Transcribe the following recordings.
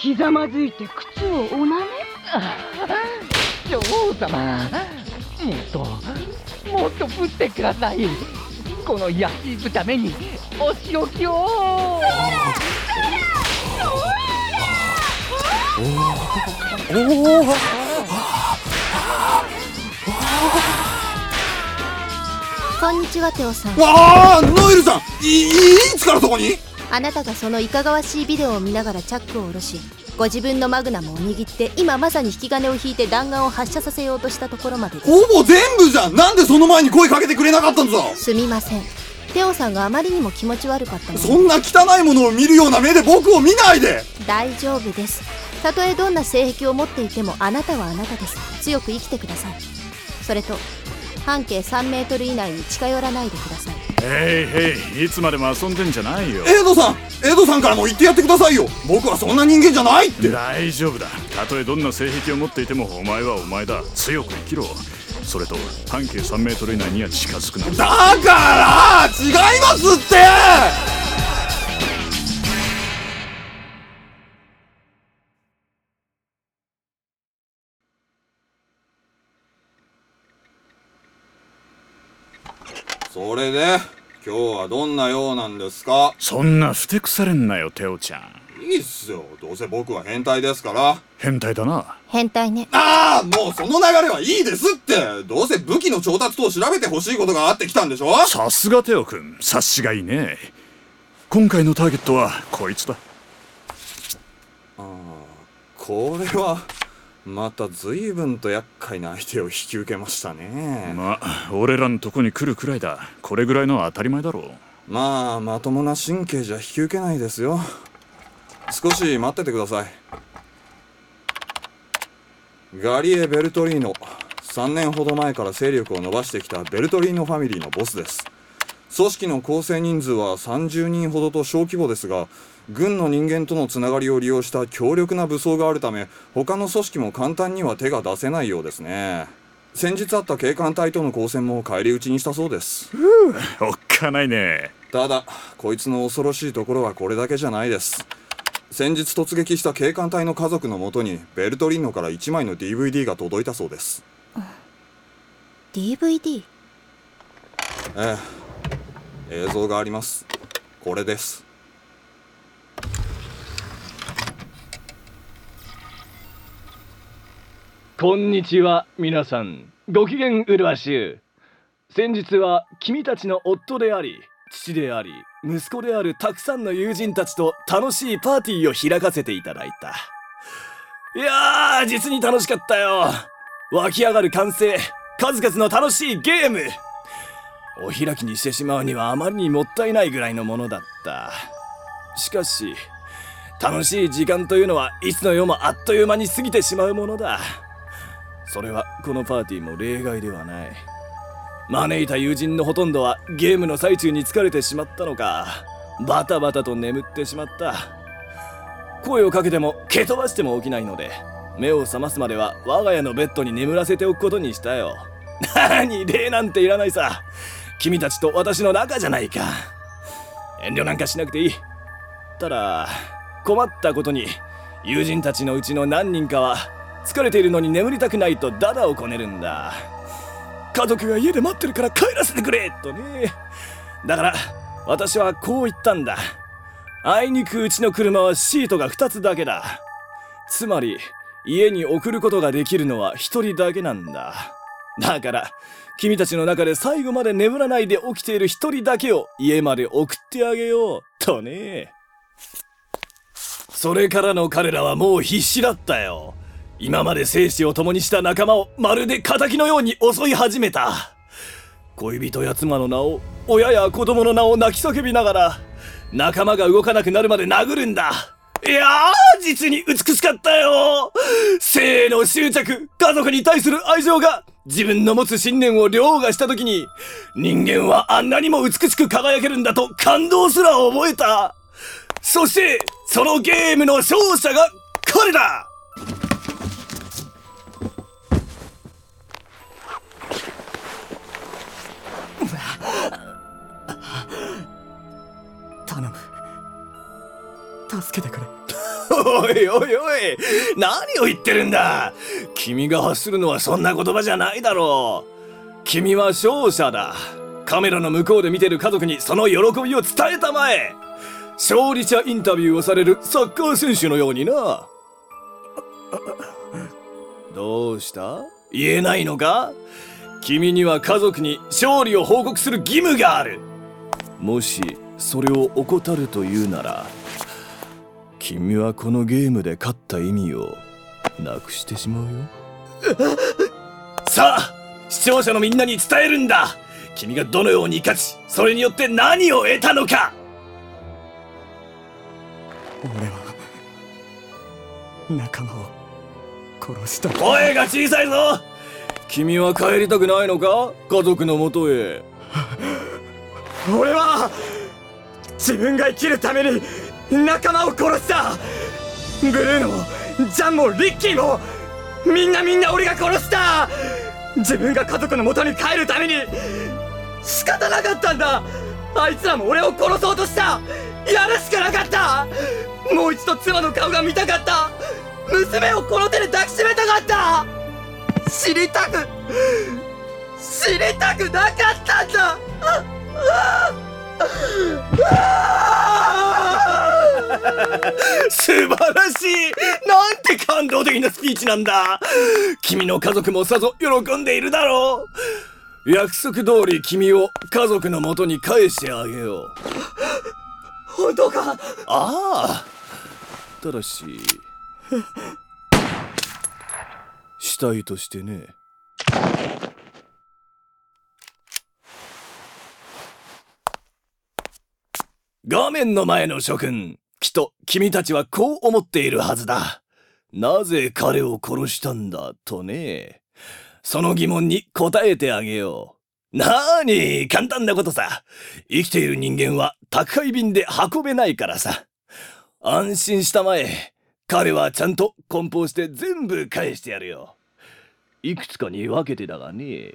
ひざまずいて靴をおなめ？女王様。もっともっと降ってください。この安い豚目にお仕置きを。おおこんにちはテオさんわあノエルさんいいつからそこに？あなたがそのいかがわしいビデオを見ながらチャックを下ろしご自分のマグナムを握って今まさに引き金を引いて弾丸を発射させようとしたところまでほぼ全部じゃん。なんでその前に声かけてくれなかったんだすみません。テオさんがあまりにも気持ち悪かったので。そんな汚いものを見るような目で僕を見ないで。大丈夫です。たとえどんな性癖を持っていてもあなたはあなたです。強く生きてください。それと半径3メートル以内に近寄らないでくださいへいへいいつまでも遊んでんじゃないよ。エイドさんエイドさんからも言ってやってくださいよ。僕はそんな人間じゃないって。大丈夫だ。たとえどんな性癖を持っていてもお前はお前だ。強く生きろ。それと半径3メートル以内には近づくな。だから違いますってれで今日はどんなようなんですか？そんなふてくされんなよテオちゃん。いいっすよ。どうせ僕は変態ですから。変態だな。変態ね。ああもうその流れはいいですって。どうせ武器の調達と調べてほしいことがあってきたんでしょ？さすがテオくん。察しがいいね。今回のターゲットはこいつだ。これはまた随分と厄介な相手を引き受けましたね。まあ俺らのとこに来るくらいだ。これぐらいの当たり前だろう。まあまともな神経じゃ引き受けないですよ。少し待っててください。ガリエ・ベルトリーノ。3年ほど前から勢力を伸ばしてきたベルトリーノファミリーのボスです組織の構成人数は30人ほどと小規模ですが軍の人間とのつながりを利用した強力な武装があるため他の組織も簡単には手が出せないようですね。先日あった警官隊との交戦も返り討ちにしたそうです。おっかないね。ただこいつの恐ろしいところはこれだけじゃないです。先日突撃した警官隊の家族のもとにベルトリーノから1枚の DVD が届いたそうです。DVD? ええ映像があります。これです。こんにちは皆さん。ご機嫌うるわしゅう。先日は君たちの夫であり父であり息子であるたくさんの友人たちと楽しいパーティーを開かせていただいた。いやー実に楽しかったよ。湧き上がる歓声数々の楽しいゲーム。お開きにしてしまうにはあまりにもったいないぐらいのものだった。しかし楽しい時間というのはいつの世もあっという間に過ぎてしまうものだ。それはこのパーティーも例外ではない。招いた友人のほとんどはゲームの最中に疲れてしまったのか。バタバタと眠ってしまった。声をかけても蹴飛ばしても起きないので目を覚ますまでは我が家のベッドに眠らせておくことにしたよ。何礼なんていらないさ。君たちと私の仲じゃないか。遠慮なんかしなくていい。ただ困ったことに友人たちのうちの何人かは疲れているのに眠りたくないとダダをこねるんだ。家族が家で待ってるから帰らせてくれとね。だから私はこう言ったんだ。あいにくうちの車はシートが2つだけだ。つまり家に送ることができるのは1人だけなんだ。だから君たちの中で最後まで眠らないで起きている1人だけを家まで送ってあげよう。とね。それからの彼らはもう必死だったよ。今まで生死を共にした仲間をまるで仇のように襲い始めた。恋人や妻の名を親や子供の名を泣き叫びながら仲間が動かなくなるまで殴るんだ。いやー実に美しかったよ。性の執着家族に対する愛情が自分の持つ信念を凌駕した時に人間はあんなにも美しく輝けるんだと感動すら覚えた。そしてそのゲームの勝者が彼だ。頼む。助けてくれ。おいおいおい。何を言ってるんだ。君が発するのはそんな言葉じゃないだろう。君は勝者だ。カメラの向こうで見てる家族にその喜びを伝えたまえ。勝利者インタビューをされるサッカー選手のようにな。どうした？言えないのか？君には家族に勝利を報告する義務がある。もしそれを怠るというなら君はこのゲームで勝った意味をなくしてしまうよ。さあ視聴者のみんなに伝えるんだ。君がどのように勝ちそれによって何を得たのか。俺は仲間を殺した。声が小さいぞ。君は帰りたくないのか？家族のもとへ。俺は自分が生きるために仲間を殺した。ブルーノもジャンもリッキーもみんなみんな俺が殺した。自分が家族の元に帰るために仕方なかったんだ。あいつらも俺を殺そうとした。やるしかなかった。もう一度妻の顔が見たかった。娘をこの手で抱きしめたかった。知りたく知りたくなかったんだ。素晴らしい。なんて感動的なスピーチなんだ。君の家族もさぞ喜んでいるだろう。約束通り君を家族の元に返してあげよう。本当か？ああ。ただし死体としてね。画面の前の諸君きっと君たちはこう思っているはずだ。なぜ彼を殺したんだとね。その疑問に答えてあげよう。なーに簡単なことさ。生きている人間は宅配便で運べないからさ。安心したまえ。彼はちゃんと梱包して全部返してやるよ。いくつかに分けてだがね。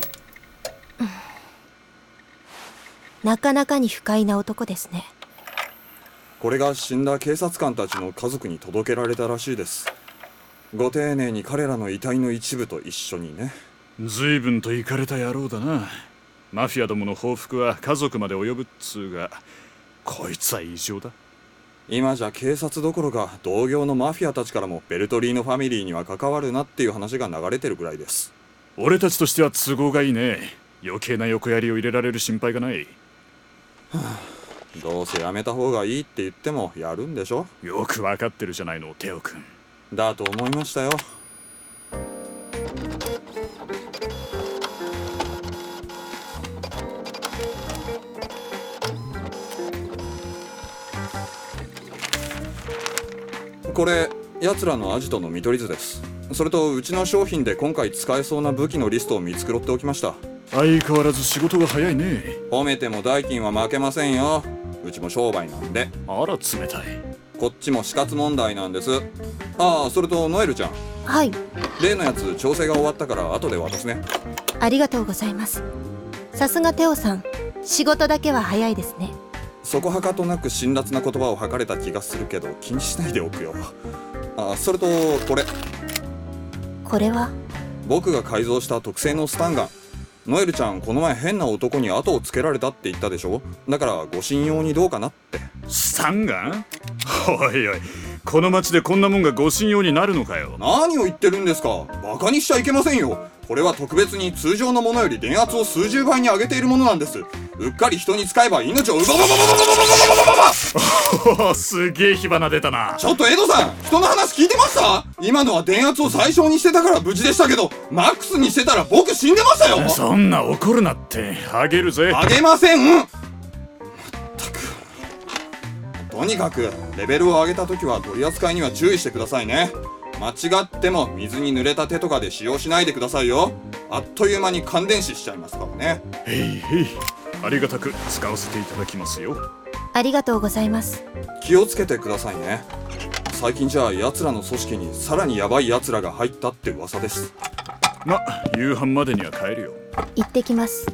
なかなかに不快な男ですね。これが死んだ警察官たちの家族に届けられたらしいです。ご丁寧に彼らの遺体の一部と一緒にね。随分とイかれた野郎だな。マフィアどもの報復は家族まで及ぶっつうがこいつは異常だ。今じゃ警察どころか同業のマフィアたちからもベルトリーノファミリーには関わるなっていう話が流れてるぐらいです。俺たちとしては都合がいいね。余計な横やりを入れられる心配がないどうせやめた方がいいって言ってもやるんでしょ？よくわかってるじゃないのテオ君。だと思いましたよ。これ奴らのアジトの見取り図です。それとうちの商品で今回使えそうな武器のリストを見繕っておきました相変わらず仕事が早いね。褒めても代金は負けませんよ。うちも商売なんで。あら冷たい。こっちも死活問題なんです。ああそれとノエルちゃん。はい。例のやつ調整が終わったから後で渡すね。ありがとうございます。さすがテオさん。仕事だけは早いですね。そこはかとなく辛辣な言葉を吐かれた気がするけど気にしないでおくよ。あそれとこれ。これは？僕が改造した特製のスタンガンノエルちゃんこの前変な男に後をつけられたって言ったでしょ？だからご信用にどうかなって。スタンガン？おいおいこの町でこんなもんがご信用になるのかよ。何を言ってるんですか？バカにしちゃいけませんよ。これは特別に通常のものより電圧を数十倍に上げているものなんです。うっかり人に使えば命を奪わすげえ火花出たな。ちょっと江戸さん人の話聞いてました？今のは電圧を最小にしてたから無事でしたけどマックスにしてたら僕死んでましたよ。そんな怒るなって。あげるぜ。あげません。まったく。とにかくレベルを上げた時は取り扱いには注意してくださいね。間違っても水に濡れた手とかで使用しないでくださいよ。あっという間に感電死しちゃいますからね。へいへい。ありがたく使わせていただきますよ。ありがとうございます。気をつけてくださいね。最近じゃあ奴らの組織にさらにヤバい奴らが入ったって噂です。ま夕飯までには帰るよ。行ってきます